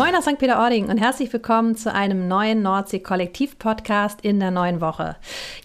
Moin aus St. Peter-Ording und herzlich willkommen zu einem neuen Nordsee-Kollektiv-Podcast in der neuen Woche.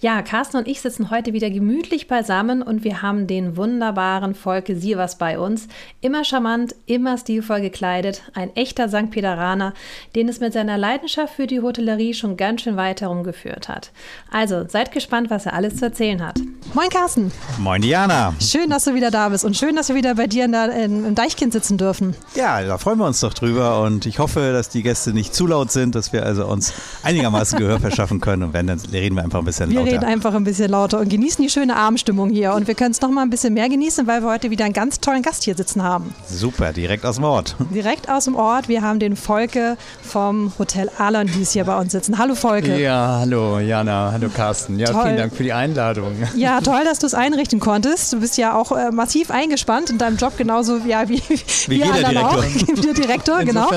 Ja, Carsten und ich sitzen heute wieder gemütlich beisammen und wir haben den wunderbaren Volke Sievers bei uns. Immer charmant, immer stilvoll gekleidet, ein echter St. Peteraner, den es mit seiner Leidenschaft für die Hotellerie schon ganz schön weit herumgeführt hat. Also, seid gespannt, was er alles zu erzählen hat. Moin Carsten. Moin Diana. Schön, dass du wieder da bist und schön, dass wir wieder bei dir in der, in, im Deichkind sitzen dürfen. Ja, da freuen wir uns doch drüber und ich hoffe, hoffe, dass die Gäste nicht zu laut sind, dass wir also uns einigermaßen Gehör verschaffen können. Und wenn, dann reden wir einfach ein bisschen wir lauter. Wir reden einfach ein bisschen lauter und genießen die schöne Abendstimmung hier. Und wir können es noch mal ein bisschen mehr genießen, weil wir heute wieder einen ganz tollen Gast hier sitzen haben. Super, direkt aus dem Ort. Direkt aus dem Ort. Wir haben den Volke vom Hotel Alandis hier bei uns sitzen. Hallo Volke. Ja, hallo Jana, hallo Carsten. Ja, toll. vielen Dank für die Einladung. Ja, toll, dass du es einrichten konntest. Du bist ja auch äh, massiv eingespannt in deinem Job, genauso ja, wie, wie, wie jeder Direktor. Auch. wie der Direktor, genau.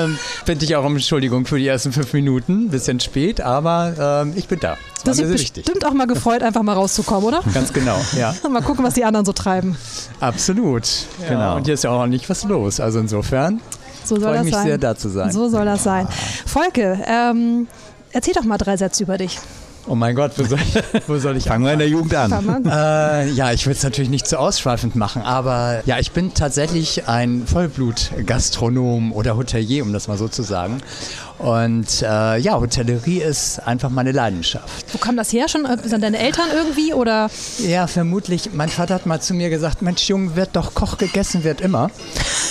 Bitte ich auch um Entschuldigung für die ersten fünf Minuten. Bisschen spät, aber ähm, ich bin da. Das, das ist bestimmt wichtig. auch mal gefreut, einfach mal rauszukommen, oder? Ganz genau, ja. mal gucken, was die anderen so treiben. Absolut. Ja, genau. Und hier ist ja auch nicht was los. Also insofern so soll freue ich mich sein. sehr, da zu sein. So soll das sein. Volke, ähm, erzähl doch mal drei Sätze über dich. Oh mein Gott, wo soll, wo soll ich Fangen wir in der Jugend an. Äh, ja, ich will es natürlich nicht zu ausschweifend machen, aber ja, ich bin tatsächlich ein Vollblut-Gastronom oder Hotelier, um das mal so zu sagen. Und äh, ja, Hotellerie ist einfach meine Leidenschaft. Wo kam das her schon? Sind deine Eltern irgendwie oder? Ja, vermutlich. Mein Vater hat mal zu mir gesagt, Mensch, Junge, wird doch Koch gegessen, wird immer.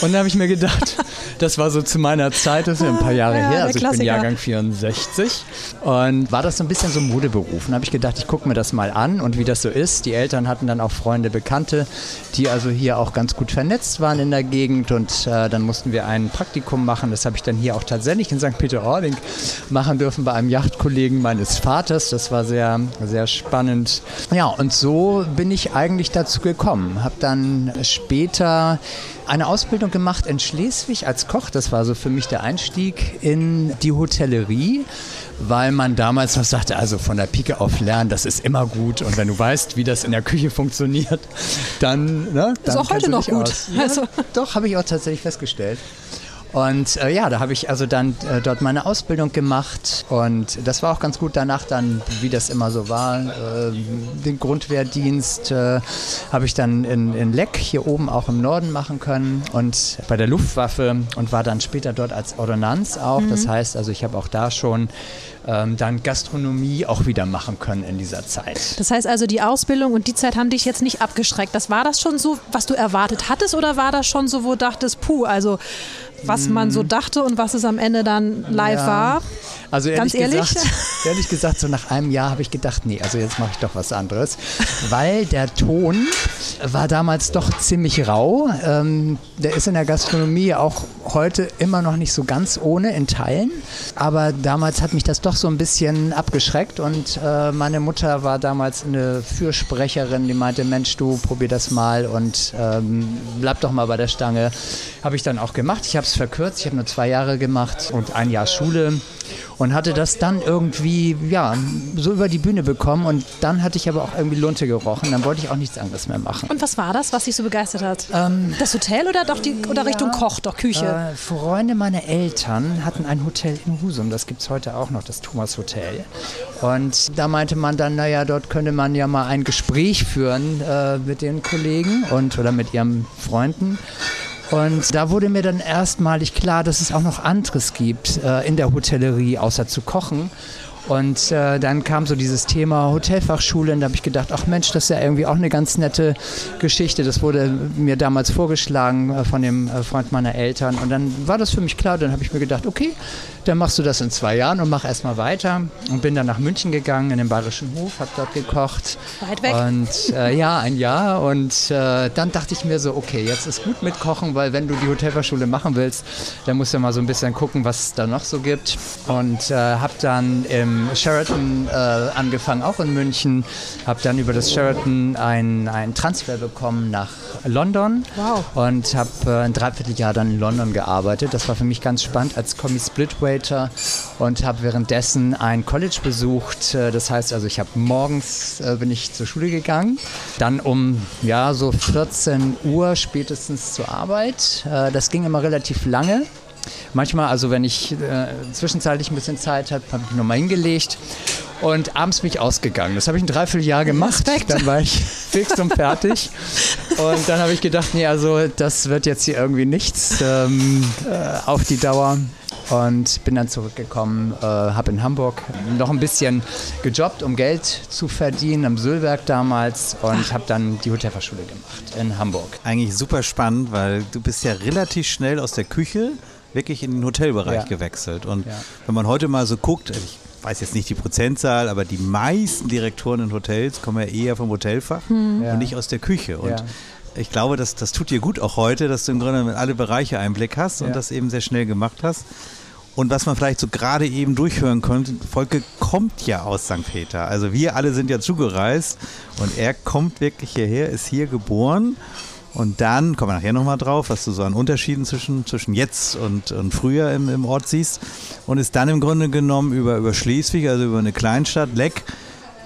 Und da habe ich mir gedacht, das war so zu meiner Zeit, das ist ja ein paar Jahre ja, her, also ich bin Jahrgang 64. Und war das so ein bisschen so ein Modeberuf. Und habe ich gedacht, ich gucke mir das mal an und wie das so ist. Die Eltern hatten dann auch Freunde, Bekannte, die also hier auch ganz gut vernetzt waren in der Gegend. Und äh, dann mussten wir ein Praktikum machen. Das habe ich dann hier auch tatsächlich in St. Peter Ording machen dürfen bei einem Yachtkollegen meines Vaters. Das war sehr, sehr spannend. Ja, und so bin ich eigentlich dazu gekommen. Habe dann später eine Ausbildung gemacht in Schleswig als Koch. Das war so für mich der Einstieg in die Hotellerie, weil man damals noch sagte, also von der Pike auf lernen, das ist immer gut. Und wenn du weißt, wie das in der Küche funktioniert, dann. Ne, dann ist auch heute noch gut. Ja, also. Doch, habe ich auch tatsächlich festgestellt. Und äh, ja, da habe ich also dann äh, dort meine Ausbildung gemacht und das war auch ganz gut danach dann, wie das immer so war, äh, den Grundwehrdienst äh, habe ich dann in, in Leck hier oben auch im Norden machen können und bei der Luftwaffe und war dann später dort als Ordonnanz auch. Mhm. Das heißt also, ich habe auch da schon ähm, dann Gastronomie auch wieder machen können in dieser Zeit. Das heißt also, die Ausbildung und die Zeit haben dich jetzt nicht abgeschreckt. Das war das schon so, was du erwartet hattest oder war das schon so, wo du dachtest, puh, also was man so dachte und was es am Ende dann live ja. war. Also ehrlich, Ganz ehrlich? Gesagt, ehrlich gesagt, so nach einem Jahr habe ich gedacht, nee, also jetzt mache ich doch was anderes. Weil der Ton war damals doch ziemlich rau. Ähm, der ist in der Gastronomie auch heute immer noch nicht so ganz ohne in Teilen. Aber damals hat mich das doch so ein bisschen abgeschreckt und äh, meine Mutter war damals eine Fürsprecherin, die meinte, Mensch, du probier das mal und ähm, bleib doch mal bei der Stange. Habe ich dann auch gemacht. Ich habe es verkürzt. Ich habe nur zwei Jahre gemacht und ein Jahr Schule und hatte das dann irgendwie ja so über die Bühne bekommen und dann hatte ich aber auch irgendwie Lunte gerochen. Dann wollte ich auch nichts anderes mehr machen. Und was war das, was dich so begeistert hat? Ähm, das Hotel oder doch die oder ja, Richtung Koch, doch Küche? Äh, Freunde meiner Eltern hatten ein Hotel in Husum. Das gibt es heute auch noch, das Thomas Hotel. Und da meinte man dann, naja, dort könnte man ja mal ein Gespräch führen äh, mit den Kollegen und oder mit ihren Freunden. Und da wurde mir dann erstmalig klar, dass es auch noch anderes gibt äh, in der Hotellerie, außer zu kochen. Und äh, dann kam so dieses Thema Hotelfachschule und da habe ich gedacht, ach Mensch, das ist ja irgendwie auch eine ganz nette Geschichte. Das wurde mir damals vorgeschlagen äh, von dem äh, Freund meiner Eltern und dann war das für mich klar. Dann habe ich mir gedacht, okay, dann machst du das in zwei Jahren und mach erstmal weiter. Und bin dann nach München gegangen, in den Bayerischen Hof, habe dort gekocht. Weit weg. Und äh, ja, ein Jahr. Und äh, dann dachte ich mir so, okay, jetzt ist gut mit Kochen, weil wenn du die Hotelfachschule machen willst, dann musst du mal so ein bisschen gucken, was es da noch so gibt. Und habe dann im Sheraton äh, angefangen, auch in München. Habe dann über das Sheraton einen Transfer bekommen nach London. Wow. Und habe äh, ein Dreivierteljahr dann in London gearbeitet. Das war für mich ganz spannend als Kommi Splitway Operator und habe währenddessen ein College besucht. Äh, das heißt also, ich habe morgens äh, bin ich zur Schule gegangen, dann um ja so 14 Uhr spätestens zur Arbeit. Äh, das ging immer relativ lange. Manchmal, also wenn ich äh, zwischenzeitlich ein bisschen Zeit habe, habe ich nochmal hingelegt und abends bin ich ausgegangen. Das habe ich ein Dreivierteljahr gemacht. Respekt. Dann war ich fix und fertig. Und dann habe ich gedacht, nee, also das wird jetzt hier irgendwie nichts ähm, äh, auf die Dauer und bin dann zurückgekommen, äh, habe in Hamburg noch ein bisschen gejobbt, um Geld zu verdienen, am Sülwerk damals und habe dann die Hotelfachschule gemacht in Hamburg. Eigentlich super spannend, weil du bist ja relativ schnell aus der Küche wirklich in den Hotelbereich ja. gewechselt. Und ja. wenn man heute mal so guckt, also ich weiß jetzt nicht die Prozentzahl, aber die meisten Direktoren in Hotels kommen ja eher vom Hotelfach hm. und nicht aus der Küche. Und ich glaube, das, das tut dir gut auch heute, dass du im Grunde mit alle Bereiche Einblick hast und das eben sehr schnell gemacht hast. Und was man vielleicht so gerade eben durchhören konnte, Volke kommt ja aus St. Peter. Also wir alle sind ja zugereist und er kommt wirklich hierher, ist hier geboren. Und dann, kommen wir nachher nochmal drauf, was du so an Unterschieden zwischen, zwischen jetzt und, und früher im, im Ort siehst. Und ist dann im Grunde genommen über, über Schleswig, also über eine Kleinstadt, Leck,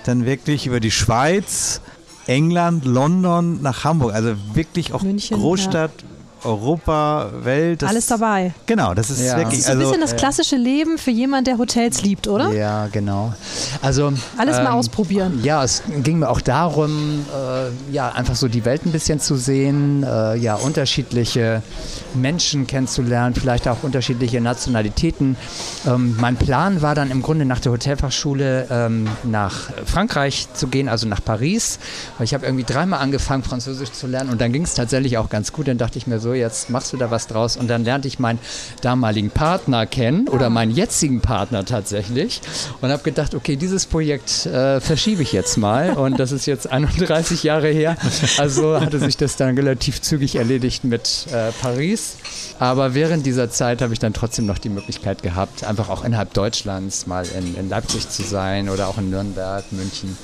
dann wirklich über die Schweiz, England, London nach Hamburg. Also wirklich auch München, Großstadt, ja. Europa, Welt. Alles dabei. Genau, das ist ja. wirklich. Das ist ein bisschen das klassische Leben für jemanden, der Hotels liebt, oder? Ja, genau. Also alles ähm, mal ausprobieren. Ja, es ging mir auch darum, äh, ja einfach so die Welt ein bisschen zu sehen, äh, ja unterschiedliche Menschen kennenzulernen, vielleicht auch unterschiedliche Nationalitäten. Ähm, mein Plan war dann im Grunde nach der Hotelfachschule ähm, nach Frankreich zu gehen, also nach Paris. Ich habe irgendwie dreimal angefangen, Französisch zu lernen und dann ging es tatsächlich auch ganz gut. Dann dachte ich mir so, jetzt machst du da was draus. Und dann lernte ich meinen damaligen Partner kennen oder meinen jetzigen Partner tatsächlich und habe gedacht, okay, dieses Projekt äh, verschiebe ich jetzt mal. Und das ist jetzt 31 Jahre her. Also hatte sich das dann relativ zügig erledigt mit äh, Paris. Aber während dieser Zeit habe ich dann trotzdem noch die Möglichkeit gehabt, einfach auch innerhalb Deutschlands mal in, in Leipzig zu sein oder auch in Nürnberg, München.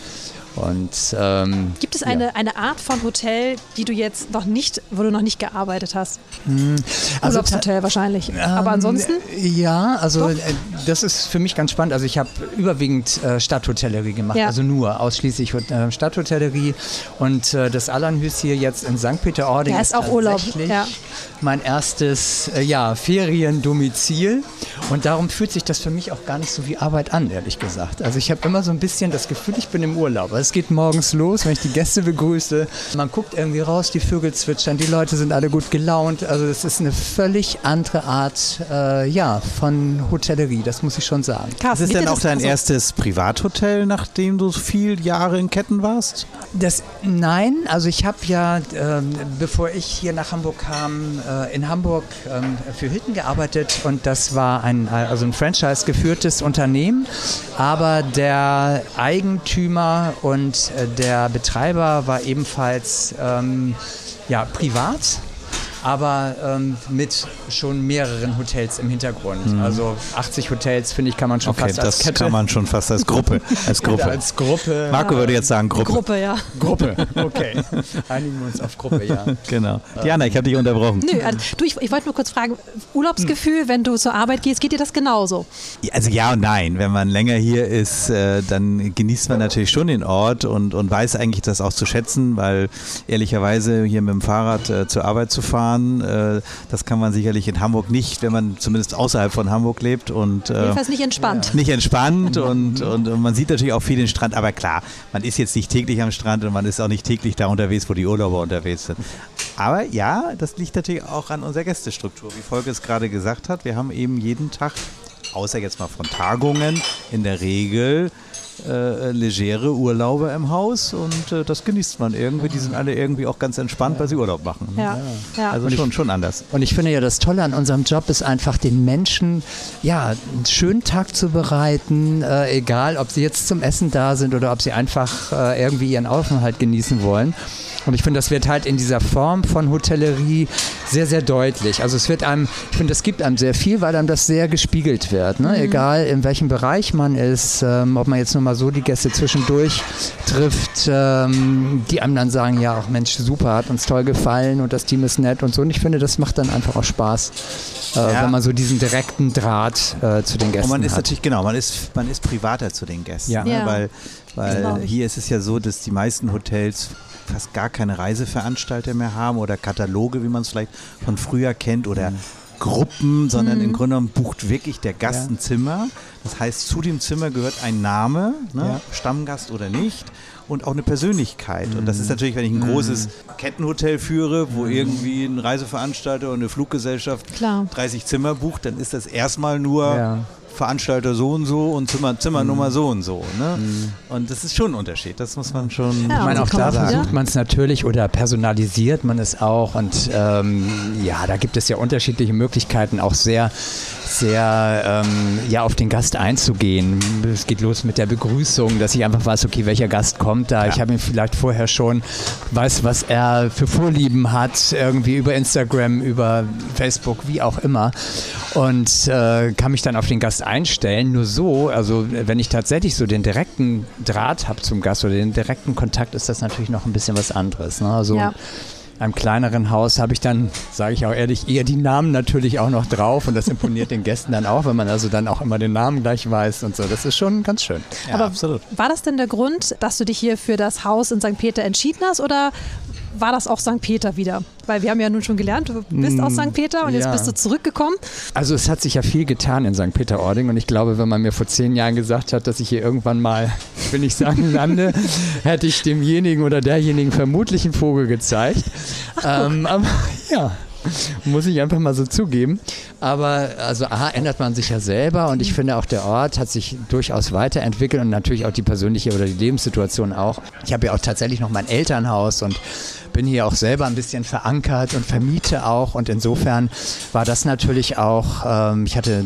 Und, ähm, Gibt es eine, ja. eine Art von Hotel, die du jetzt noch nicht, wo du noch nicht gearbeitet hast? Hm, also Urlaubshotel wahrscheinlich. Ähm, Aber ansonsten? Ja, also äh, das ist für mich ganz spannend. Also ich habe überwiegend äh, Stadthotellerie gemacht, ja. also nur ausschließlich äh, Stadthotellerie. Und äh, das Allanhüs hier jetzt in St. Peter-Ording ja, ist, ist auch Urlaub. Ja. mein erstes äh, ja, Feriendomizil. Und darum fühlt sich das für mich auch gar nicht so wie Arbeit an, ehrlich gesagt. Also ich habe immer so ein bisschen das Gefühl, ich bin im Urlaub. Es geht morgens los, wenn ich die Gäste begrüße. Man guckt irgendwie raus, die Vögel zwitschern, die Leute sind alle gut gelaunt. Also es ist eine völlig andere Art äh, ja, von Hotellerie, das muss ich schon sagen. Carsten, ist es denn auch dein also erstes Privathotel, nachdem du viele Jahre in Ketten warst? Das, nein, also ich habe ja, äh, bevor ich hier nach Hamburg kam, äh, in Hamburg ähm, für Hilton gearbeitet und das war ein, also ein Franchise geführtes Unternehmen, aber der Eigentümer und und äh, der Betreiber war ebenfalls ähm, ja, privat aber ähm, mit schon mehreren Hotels im Hintergrund. Mhm. Also 80 Hotels, finde ich, kann man schon okay, fast als das Kette. kann man schon fast als Gruppe. Als Gruppe. als Gruppe. Marco würde jetzt sagen Gruppe. Gruppe, ja. Gruppe, okay. Einigen wir uns auf Gruppe, ja. Genau. Diana, ich habe dich unterbrochen. Nö, also, du, ich, ich wollte nur kurz fragen, Urlaubsgefühl, wenn du zur Arbeit gehst, geht dir das genauso? Also ja und nein. Wenn man länger hier ist, äh, dann genießt man natürlich schon den Ort und, und weiß eigentlich das auch zu schätzen, weil ehrlicherweise hier mit dem Fahrrad äh, zur Arbeit zu fahren, fahren. Äh, das kann man sicherlich in Hamburg nicht, wenn man zumindest außerhalb von Hamburg lebt. Und, äh, Jedenfalls nicht entspannt. Nicht entspannt und, und, und, man sieht natürlich auch viel den Strand. Aber klar, man ist jetzt nicht täglich am Strand und man ist auch nicht täglich da unterwegs, wo die Urlauber unterwegs sind. Aber ja, das liegt natürlich auch an unserer Gästestruktur. Wie Volker es gerade gesagt hat, wir haben eben jeden Tag, außer jetzt mal von Tagungen, in der Regel äh, legere Urlaube im Haus und äh, das genießt man irgendwie. Die sind alle irgendwie auch ganz entspannt, weil sie Urlaub machen. Ne? Ja. ja. Also schon, schon anders. Und ich finde ja, das Tolle an unserem Job ist einfach, den Menschen ja, einen schönen Tag zu bereiten, äh, egal ob sie jetzt zum Essen da sind oder ob sie einfach äh, irgendwie ihren Aufenthalt genießen wollen. Und ich finde, das wird halt in dieser Form von Hotellerie sehr, sehr deutlich. Also es wird einem, ich finde, es gibt einem sehr viel, weil einem das sehr gespiegelt wird. Ne? Mhm. Egal in welchem Bereich man ist, ähm, ob man jetzt nur mal so die Gäste zwischendurch trifft, ähm, die einem dann sagen, ja, auch Mensch, super, hat uns toll gefallen und das Team ist nett und so. Und ich finde, das macht dann einfach auch Spaß, äh, ja. wenn man so diesen direkten Draht äh, zu den Gästen hat. Und man ist hat. natürlich, genau, man ist, man ist privater zu den Gästen. Ja. Ne? ja. Weil, weil hier ist es ja so, dass die meisten Hotels fast gar keine Reiseveranstalter mehr haben oder Kataloge, wie man es vielleicht von früher kennt oder mhm. Gruppen, sondern mhm. im Grunde genommen bucht wirklich der Gast ein Zimmer. Das heißt, zu dem Zimmer gehört ein Name, ne? Stammgast oder nicht und auch eine Persönlichkeit. Und das ist natürlich, wenn ich ein großes Kettenhotel führe, wo irgendwie ein Reiseveranstalter und eine Fluggesellschaft Klar. 30 Zimmer bucht, dann ist das erstmal nur ja. Veranstalter so und so und Zimmer, Zimmernummer mhm. so und so. Ne? Mhm. Und das ist schon ein Unterschied. Das muss man schon. Ja, ich meine, auch da versucht man es natürlich oder personalisiert man es auch. Und ähm, ja, da gibt es ja unterschiedliche Möglichkeiten, auch sehr sehr ähm, ja, auf den Gast einzugehen. Es geht los mit der Begrüßung, dass ich einfach weiß, okay, welcher Gast kommt da. Ja. Ich habe ihn vielleicht vorher schon, weiß, was er für Vorlieben hat, irgendwie über Instagram, über Facebook, wie auch immer. Und äh, kann mich dann auf den Gast einstellen. Nur so, also wenn ich tatsächlich so den direkten Draht habe zum Gast oder den direkten Kontakt, ist das natürlich noch ein bisschen was anderes. Ne? Also ja einem kleineren Haus habe ich dann, sage ich auch ehrlich, eher die Namen natürlich auch noch drauf und das imponiert den Gästen dann auch, wenn man also dann auch immer den Namen gleich weiß und so. Das ist schon ganz schön. Ja, Aber absolut. war das denn der Grund, dass du dich hier für das Haus in St. Peter entschieden hast oder war das auch St. Peter wieder? Weil wir haben ja nun schon gelernt, du bist aus St. Peter und ja. jetzt bist du zurückgekommen. Also es hat sich ja viel getan in St. Peter-Ording und ich glaube, wenn man mir vor zehn Jahren gesagt hat, dass ich hier irgendwann mal, ich will nicht sagen lande, hätte ich demjenigen oder derjenigen vermutlich einen Vogel gezeigt. ähm, aber ja, muss ich einfach mal so zugeben. Aber also A, ändert man sich ja selber und ich finde auch der Ort hat sich durchaus weiterentwickelt und natürlich auch die persönliche oder die Lebenssituation auch. Ich habe ja auch tatsächlich noch mein Elternhaus und bin hier auch selber ein bisschen verankert und vermiete auch und insofern war das natürlich auch, ähm, ich hatte,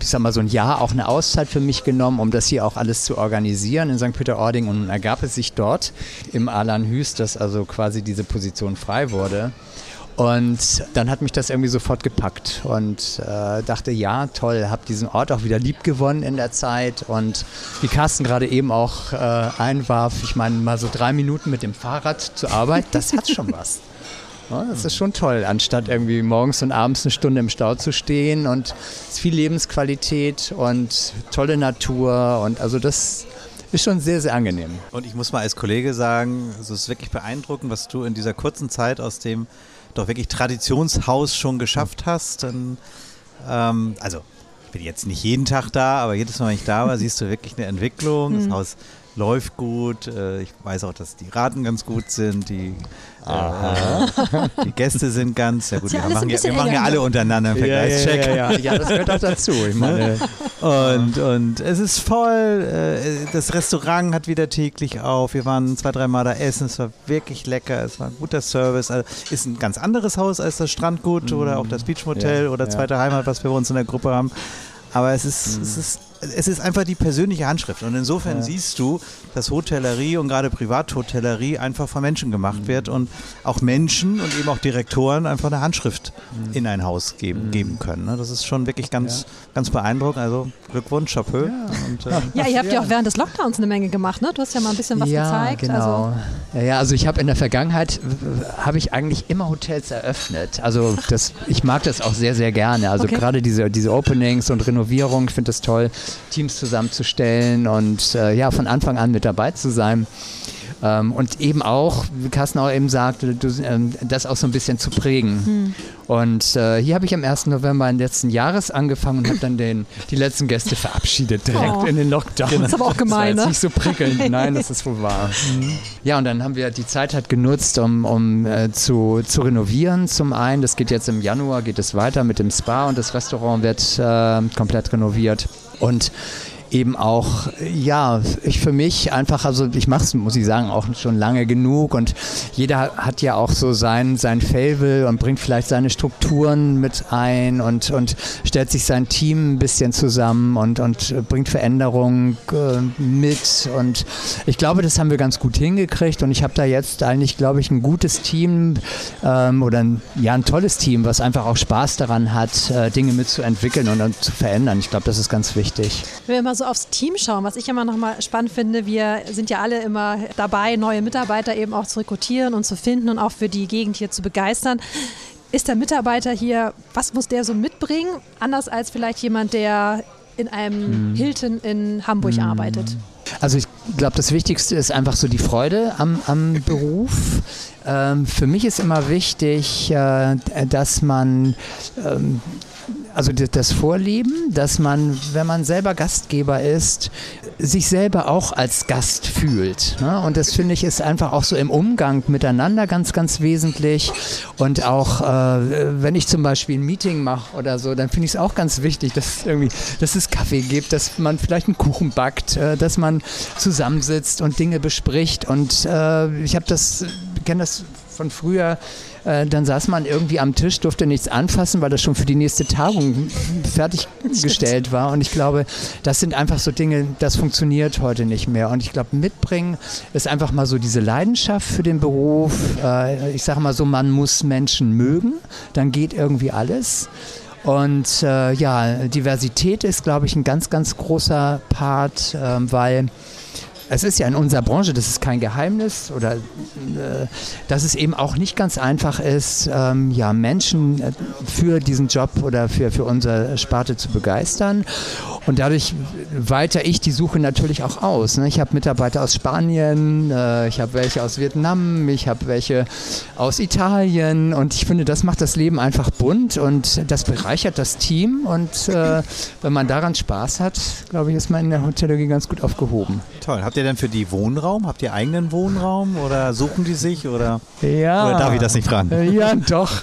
ich sag mal, so ein Jahr auch eine Auszeit für mich genommen, um das hier auch alles zu organisieren in St. Peter-Ording und ergab es sich dort im Alan Hüst, dass also quasi diese Position frei wurde. Und dann hat mich das irgendwie sofort gepackt und äh, dachte, ja, toll, habe diesen Ort auch wieder lieb gewonnen in der Zeit. Und wie Carsten gerade eben auch äh, einwarf, ich meine, mal so drei Minuten mit dem Fahrrad zur Arbeit, das hat schon was. Das ist schon toll, anstatt irgendwie morgens und abends eine Stunde im Stau zu stehen. Und viel Lebensqualität und tolle Natur. Und also das ist schon sehr, sehr angenehm. Und ich muss mal als Kollege sagen, es ist wirklich beeindruckend, was du in dieser kurzen Zeit aus dem doch wirklich Traditionshaus schon geschafft hast, dann, ähm, also ich bin jetzt nicht jeden Tag da, aber jedes Mal, wenn ich da war, siehst du wirklich eine Entwicklung. Das mhm. Haus läuft gut. Äh, ich weiß auch, dass die Raten ganz gut sind. Die, äh, die Gäste sind ganz, ja gut, wir machen, ja, wir machen ja alle untereinander einen Vergleichscheck. Ja, ja, ja, ja, das gehört auch dazu. Ich meine, und, und es ist voll. Äh, das Restaurant hat wieder täglich auf. Wir waren zwei, dreimal da essen. Es war wirklich lecker. Es war ein guter Service. Also ist ein ganz anderes Haus als das Strandgut mhm. oder auch das Beachmotel oder Zweite Heimat, was wir bei uns in der Gruppe haben. Aber es ist, mhm. es ist es ist einfach die persönliche Handschrift. Und insofern ja. siehst du, dass Hotellerie und gerade Privathotellerie einfach von Menschen gemacht mhm. wird und auch Menschen und eben auch Direktoren einfach eine Handschrift mhm. in ein Haus geben, mhm. geben können. Ne? Das ist schon wirklich ganz, ja. ganz beeindruckend. Also Glückwunsch, Chapeau. Ja, und, äh, ja ihr habt ja auch während des Lockdowns eine Menge gemacht. Ne? Du hast ja mal ein bisschen was gezeigt. Genau. Also ja, ja, also ich habe in der Vergangenheit habe ich eigentlich immer Hotels eröffnet. Also das, ich mag das auch sehr, sehr gerne. Also okay. gerade diese, diese Openings und Renovierung, ich finde das toll. Teams zusammenzustellen und äh, ja, von Anfang an mit dabei zu sein. Ähm, und eben auch, wie Carsten auch eben sagte, du, ähm, das auch so ein bisschen zu prägen. Hm. Und äh, hier habe ich am 1. November letzten Jahres angefangen und habe dann den, die letzten Gäste verabschiedet, direkt oh. in den Lockdown. Das ist aber auch gemein, das war jetzt ne? nicht so prickelnd. Nein, das ist wohl wahr. Mhm. Ja, und dann haben wir die Zeit halt genutzt, um, um äh, zu, zu renovieren. Zum einen, das geht jetzt im Januar, geht es weiter mit dem Spa und das Restaurant wird äh, komplett renoviert. Und eben auch, ja, ich für mich einfach, also ich mache es, muss ich sagen, auch schon lange genug und jeder hat ja auch so sein, sein Fable und bringt vielleicht seine Strukturen mit ein und, und stellt sich sein Team ein bisschen zusammen und, und bringt Veränderungen äh, mit und ich glaube, das haben wir ganz gut hingekriegt und ich habe da jetzt eigentlich, glaube ich, ein gutes Team ähm, oder ein, ja, ein tolles Team, was einfach auch Spaß daran hat, äh, Dinge mitzuentwickeln und, und zu verändern. Ich glaube, das ist ganz wichtig. Wenn wir so aufs Team schauen, was ich immer noch mal spannend finde, wir sind ja alle immer dabei, neue Mitarbeiter eben auch zu rekrutieren und zu finden und auch für die Gegend hier zu begeistern. Ist der Mitarbeiter hier, was muss der so mitbringen, anders als vielleicht jemand, der in einem hm. Hilton in Hamburg hm. arbeitet? Also ich glaube, das Wichtigste ist einfach so die Freude am, am Beruf. Ähm, für mich ist immer wichtig, äh, dass man ähm, also das Vorleben, dass man, wenn man selber Gastgeber ist, sich selber auch als Gast fühlt. Ne? Und das finde ich ist einfach auch so im Umgang miteinander ganz, ganz wesentlich. Und auch äh, wenn ich zum Beispiel ein Meeting mache oder so, dann finde ich es auch ganz wichtig, dass, irgendwie, dass es Kaffee gibt, dass man vielleicht einen Kuchen backt, äh, dass man zusammensitzt und Dinge bespricht. Und äh, ich habe das, kenne das von früher äh, dann saß man irgendwie am Tisch, durfte nichts anfassen, weil das schon für die nächste Tagung fertiggestellt war. Und ich glaube, das sind einfach so Dinge, das funktioniert heute nicht mehr. Und ich glaube, mitbringen ist einfach mal so diese Leidenschaft für den Beruf. Äh, ich sage mal so, man muss Menschen mögen, dann geht irgendwie alles. Und äh, ja, Diversität ist, glaube ich, ein ganz, ganz großer Part, äh, weil es ist ja in unserer Branche, das ist kein Geheimnis, oder äh, dass es eben auch nicht ganz einfach ist, ähm, ja, Menschen äh, für diesen Job oder für, für unsere Sparte zu begeistern. Und dadurch weiter ich die Suche natürlich auch aus. Ne? Ich habe Mitarbeiter aus Spanien, äh, ich habe welche aus Vietnam, ich habe welche aus Italien und ich finde, das macht das Leben einfach bunt und das bereichert das Team und äh, wenn man daran Spaß hat, glaube ich, ist man in der Hotellerie ganz gut aufgehoben. Toll. Habt ihr denn für die Wohnraum? Habt ihr eigenen Wohnraum oder suchen die sich oder, ja. oder darf ich das nicht fragen? Ja, doch.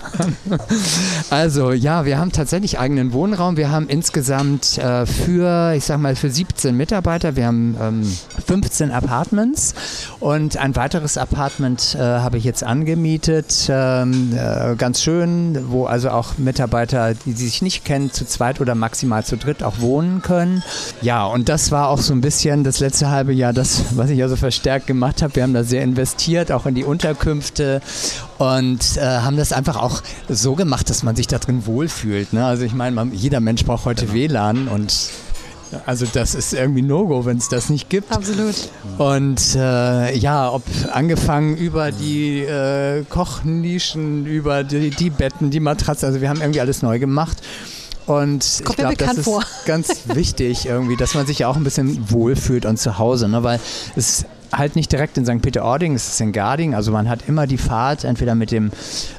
Also ja, wir haben tatsächlich eigenen Wohnraum. Wir haben insgesamt äh, für ich sag mal, für 17 Mitarbeiter. Wir haben ähm, 15 Apartments und ein weiteres Apartment äh, habe ich jetzt angemietet. Ähm, äh, ganz schön, wo also auch Mitarbeiter, die sich nicht kennen, zu zweit oder maximal zu dritt auch wohnen können. Ja, und das war auch so ein bisschen das letzte halbe Jahr das, was ich also verstärkt gemacht habe. Wir haben da sehr investiert, auch in die Unterkünfte und äh, haben das einfach auch so gemacht, dass man sich da drin wohlfühlt. Ne? Also ich meine, jeder Mensch braucht heute genau. WLAN und also das ist irgendwie No-Go, wenn es das nicht gibt. Absolut. Und äh, ja, ob angefangen über die äh, Kochnischen, über die, die Betten, die Matratze, also wir haben irgendwie alles neu gemacht. Und Kommt ich glaube, das ist vor. ganz wichtig irgendwie, dass man sich ja auch ein bisschen wohlfühlt und zu Hause, ne? weil es halt nicht direkt in St. Peter-Ording, es ist in Garding, also man hat immer die Fahrt entweder mit dem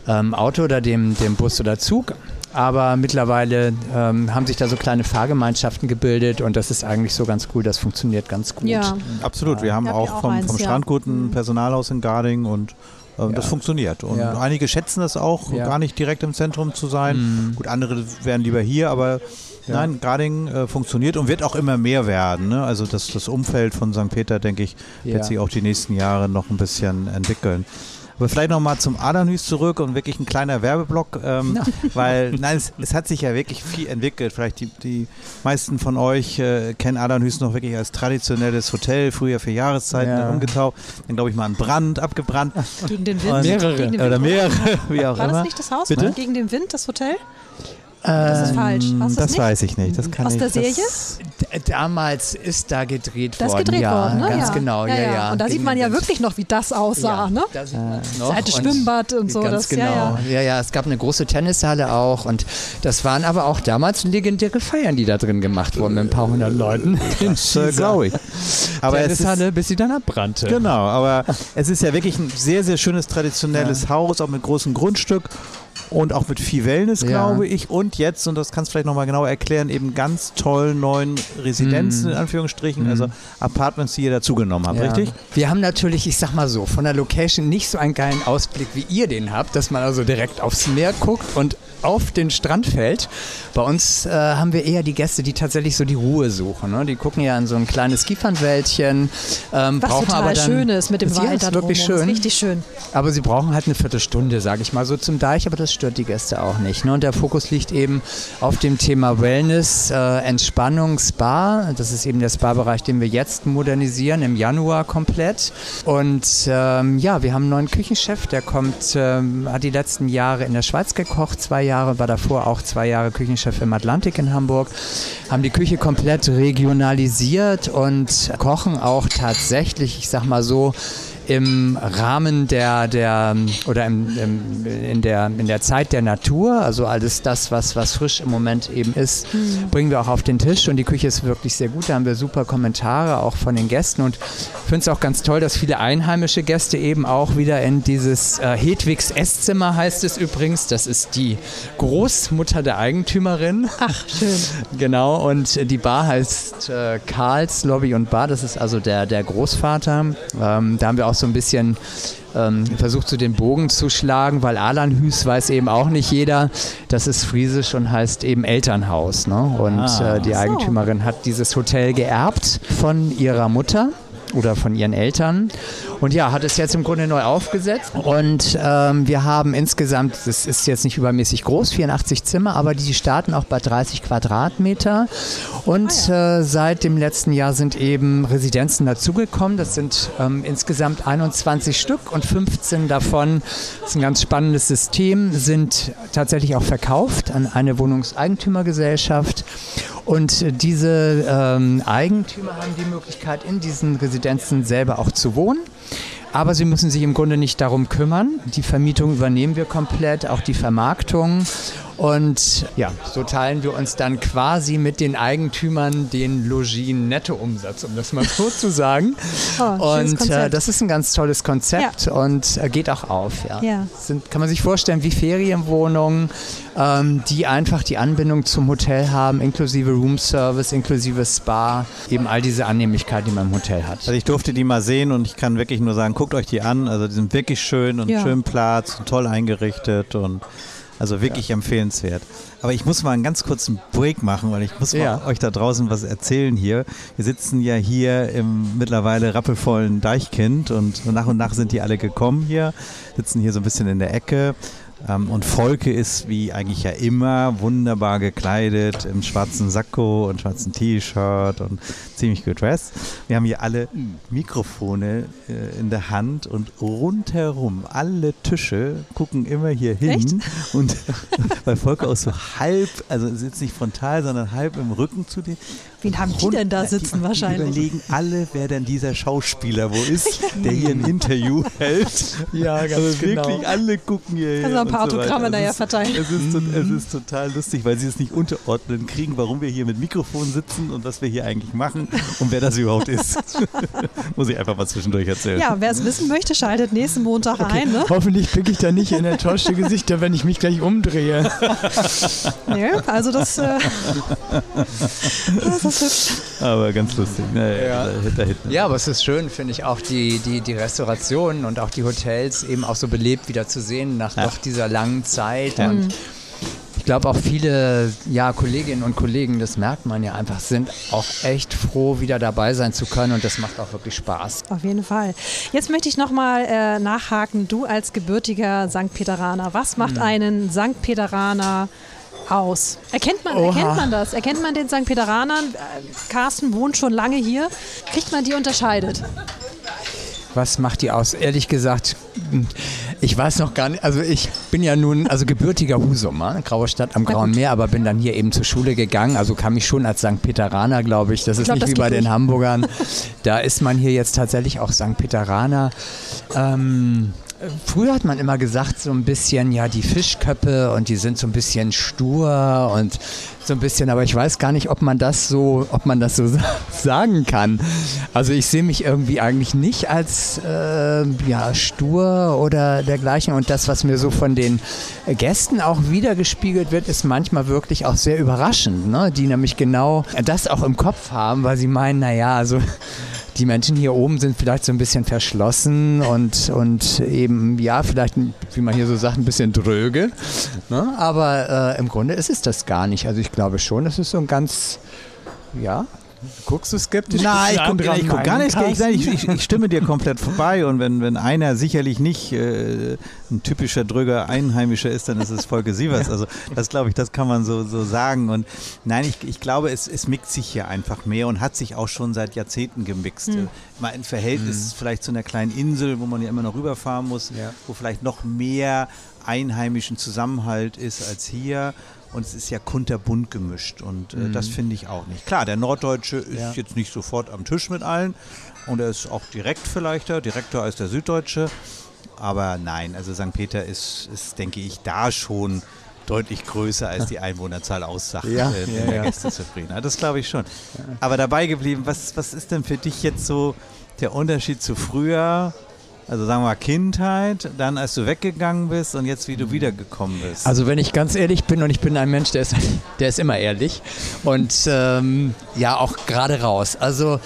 ähm, Auto oder dem, dem Bus oder Zug aber mittlerweile ähm, haben sich da so kleine Fahrgemeinschaften gebildet und das ist eigentlich so ganz cool, das funktioniert ganz gut. Ja. Absolut, wir haben auch, auch vom, eins, vom Strandgut ein mhm. Personalhaus in Garding und ja. das funktioniert. Und ja. einige schätzen das auch, ja. gar nicht direkt im Zentrum zu sein. Mhm. Gut, andere wären lieber hier, aber Nein, Garding äh, funktioniert und wird auch immer mehr werden. Ne? Also das, das Umfeld von St. Peter, denke ich, wird sich auch die nächsten Jahre noch ein bisschen entwickeln. Aber vielleicht nochmal zum Adernüs zurück und wirklich ein kleiner Werbeblock, ähm, weil nein, es, es, hat sich ja wirklich viel entwickelt. Vielleicht die, die meisten von euch äh, kennen Adernüs noch wirklich als traditionelles Hotel, früher für Jahreszeiten ja. umgetaucht. Dann glaube ich mal ein Brand, abgebrannt. Gegen den Wind. mehrere. Gegen den Wind. Oder mehrere, wie auch War immer. das nicht das Haus? Bitte? Gegen den Wind, das Hotel? Das ist falsch. Hast das, das weiß ich nicht. Das kann Aus ich, der Serie? damals ist da gedreht das worden. Das gedreht ja, worden, ne? Ganz ja. genau, ja, ja. ja. Und da sieht man ja wirklich noch, wie das aussah, ja, ne? Da sieht man noch. Seite Schwimmbad und so. Ganz das, genau. Ja, ja, ja. Es gab eine große Tennishalle auch und das waren aber auch damals legendäre Feiern, die da drin gemacht wurden mit ein paar hundert Leuten. Das äh, glaube ich. Aber Tennishalle, bis sie dann abbrannte. Genau, aber es ist ja wirklich ein sehr, sehr schönes traditionelles Haus, auch mit großem Grundstück und auch mit viel Wellness, ja. glaube ich. Und jetzt, und das kannst du vielleicht nochmal genauer erklären, eben ganz tollen neuen Residenzen, mm. in Anführungsstrichen, mm. also Apartments, die ihr dazugenommen habt, ja. richtig? Wir haben natürlich, ich sag mal so, von der Location nicht so einen geilen Ausblick, wie ihr den habt, dass man also direkt aufs Meer guckt und auf den Strand fällt. Bei uns äh, haben wir eher die Gäste, die tatsächlich so die Ruhe suchen. Ne? Die gucken ja in so ein kleines Kiefernwäldchen. Ähm, Was brauchen total aber dann, schön ist mit dem Wald da wirklich schön. Ist richtig schön. Aber sie brauchen halt eine Viertelstunde, sage ich mal, so zum Deich, aber das stört die Gäste auch nicht. Ne? Und der Fokus liegt eben auf dem Thema Wellness, äh, Entspannung, Spa. Das ist eben der Spa-Bereich, den wir jetzt modernisieren, im Januar komplett. Und ähm, ja, wir haben einen neuen Küchenchef, der kommt, ähm, hat die letzten Jahre in der Schweiz gekocht, zwei Jahre, war davor auch zwei Jahre Küchenchef im Atlantik in Hamburg, haben die Küche komplett regionalisiert und kochen auch tatsächlich, ich sag mal so, im Rahmen der, der oder im, im, in, der, in der Zeit der Natur, also alles das, was, was frisch im Moment eben ist, mhm. bringen wir auch auf den Tisch und die Küche ist wirklich sehr gut. Da haben wir super Kommentare auch von den Gästen und ich finde es auch ganz toll, dass viele einheimische Gäste eben auch wieder in dieses äh, Hedwigs Esszimmer heißt es übrigens. Das ist die Großmutter der Eigentümerin. Ach, schön. genau, und die Bar heißt äh, Karls Lobby und Bar. Das ist also der, der Großvater. Ähm, da haben wir auch so ein bisschen ähm, versucht, so den Bogen zu schlagen, weil Alanhüs weiß eben auch nicht jeder. Das ist friesisch und heißt eben Elternhaus. Ne? Und ah, äh, die Eigentümerin hat dieses Hotel geerbt von ihrer Mutter oder von ihren Eltern. Und ja, hat es jetzt im Grunde neu aufgesetzt. Und ähm, wir haben insgesamt, das ist jetzt nicht übermäßig groß, 84 Zimmer, aber die starten auch bei 30 Quadratmeter. Und ah, ja. äh, seit dem letzten Jahr sind eben Residenzen dazugekommen. Das sind ähm, insgesamt 21 Stück und 15 davon, das ist ein ganz spannendes System, sind tatsächlich auch verkauft an eine Wohnungseigentümergesellschaft. Und diese ähm, Eigentümer haben die Möglichkeit, in diesen Residenzen selber auch zu wohnen. Aber sie müssen sich im Grunde nicht darum kümmern. Die Vermietung übernehmen wir komplett, auch die Vermarktung. Und ja, so teilen wir uns dann quasi mit den Eigentümern den Logis-Nettoumsatz, um das mal so zu sagen. Oh, und äh, das ist ein ganz tolles Konzept ja. und äh, geht auch auf. Ja. ja. Sind, kann man sich vorstellen, wie Ferienwohnungen, ähm, die einfach die Anbindung zum Hotel haben, inklusive Roomservice, inklusive Spa, eben all diese Annehmlichkeiten, die man im Hotel hat. Also ich durfte die mal sehen und ich kann wirklich nur sagen, guckt euch die an. Also die sind wirklich schön und ja. schön Platz und toll eingerichtet und also wirklich ja. empfehlenswert. Aber ich muss mal einen ganz kurzen Break machen, weil ich muss ja. euch da draußen was erzählen hier. Wir sitzen ja hier im mittlerweile rappelvollen Deichkind und nach und nach sind die alle gekommen hier, sitzen hier so ein bisschen in der Ecke und Volke ist wie eigentlich ja immer wunderbar gekleidet im schwarzen Sakko und schwarzen T-Shirt und ziemlich gut dressed. Wir haben hier alle Mikrofone äh, in der Hand und rundherum alle Tische gucken immer hier hin Echt? und weil Volke auch so halb, also sitzt nicht frontal, sondern halb im Rücken zu dir Wen haben die denn da sitzen die, wahrscheinlich? Die überlegen alle, wer denn dieser Schauspieler wo ist, der hier ein Interview hält. Ja, ganz also genau. wirklich alle gucken hier. Also ein paar Autogramme so da ja verteilen. Es ist, es ist total lustig, weil sie es nicht unterordnen kriegen, warum wir hier mit Mikrofon sitzen und was wir hier eigentlich machen und wer das überhaupt ist. Muss ich einfach mal zwischendurch erzählen. Ja, wer es wissen möchte, schaltet nächsten Montag okay. ein. Ne? Hoffentlich blicke ich da nicht in enttäuschte Gesichter, wenn ich mich gleich umdrehe. nee, also das, äh, das ist hübsch. Aber ganz lustig. Ne? Ja. Da, da ja, aber es ist schön, finde ich, auch die, die, die Restaurationen und auch die Hotels eben auch so belebt wieder zu sehen nach ja. dieser langen Zeit. Ja. Und ich glaube auch viele ja, Kolleginnen und Kollegen, das merkt man ja einfach, sind auch echt froh, wieder dabei sein zu können und das macht auch wirklich Spaß. Auf jeden Fall. Jetzt möchte ich nochmal äh, nachhaken, du als gebürtiger St. Peteraner, was macht hm. einen St. Peteraner aus. Erkennt man, erkennt man das? Erkennt man den St. Peteranern? Äh, Carsten wohnt schon lange hier. Kriegt man die unterscheidet? Was macht die aus? Ehrlich gesagt, ich weiß noch gar nicht. Also ich bin ja nun also gebürtiger Husumer, graue Stadt am Grauen Meer, aber bin dann hier eben zur Schule gegangen. Also kam ich schon als St. Peteraner, glaube ich. Das ist glaub, nicht wie bei den Hamburgern. Da ist man hier jetzt tatsächlich auch St. Peteraner. Ähm, Früher hat man immer gesagt, so ein bisschen, ja, die Fischköppe und die sind so ein bisschen stur und so ein bisschen, aber ich weiß gar nicht, ob man das so, ob man das so sagen kann. Also ich sehe mich irgendwie eigentlich nicht als äh, ja, stur oder dergleichen. Und das, was mir so von den Gästen auch wiedergespiegelt wird, ist manchmal wirklich auch sehr überraschend, ne? die nämlich genau das auch im Kopf haben, weil sie meinen, naja, also die Menschen hier oben sind vielleicht so ein bisschen verschlossen und, und eben, ja, vielleicht, wie man hier so sagt, ein bisschen dröge. Ne? Aber äh, im Grunde ist es das gar nicht. Also ich glaube schon, es ist so ein ganz, ja, Guckst du skeptisch? Nein, ich gucke guck gar nicht. Ich, ich, ich, stimme dir komplett vorbei. Und wenn, wenn einer sicherlich nicht äh, ein typischer Drüger Einheimischer ist, dann ist es Volke Sievers. Also das glaube ich, das kann man so, so sagen. Und nein, ich, ich glaube, es, es mixt sich hier einfach mehr und hat sich auch schon seit Jahrzehnten gemixt. Mhm. Mal im Verhältnis mhm. vielleicht zu einer kleinen Insel, wo man ja immer noch rüberfahren muss, ja. wo vielleicht noch mehr einheimischen Zusammenhalt ist als hier. Und es ist ja kunterbunt gemischt und äh, mhm. das finde ich auch nicht. Klar, der Norddeutsche ist ja. jetzt nicht sofort am Tisch mit allen und er ist auch direkt vielleicht da, direkter als der Süddeutsche, aber nein, also St. Peter ist, ist denke ich, da schon deutlich größer als die Einwohnerzahl aussagt ja, äh, ja, der ja. Gästezufriedenheit. Das glaube ich schon. Aber dabei geblieben, was, was ist denn für dich jetzt so der Unterschied zu früher? Also sagen wir mal Kindheit, dann als du weggegangen bist und jetzt wie du wiedergekommen bist. Also wenn ich ganz ehrlich bin und ich bin ein Mensch, der ist, der ist immer ehrlich und ähm, ja auch gerade raus. Also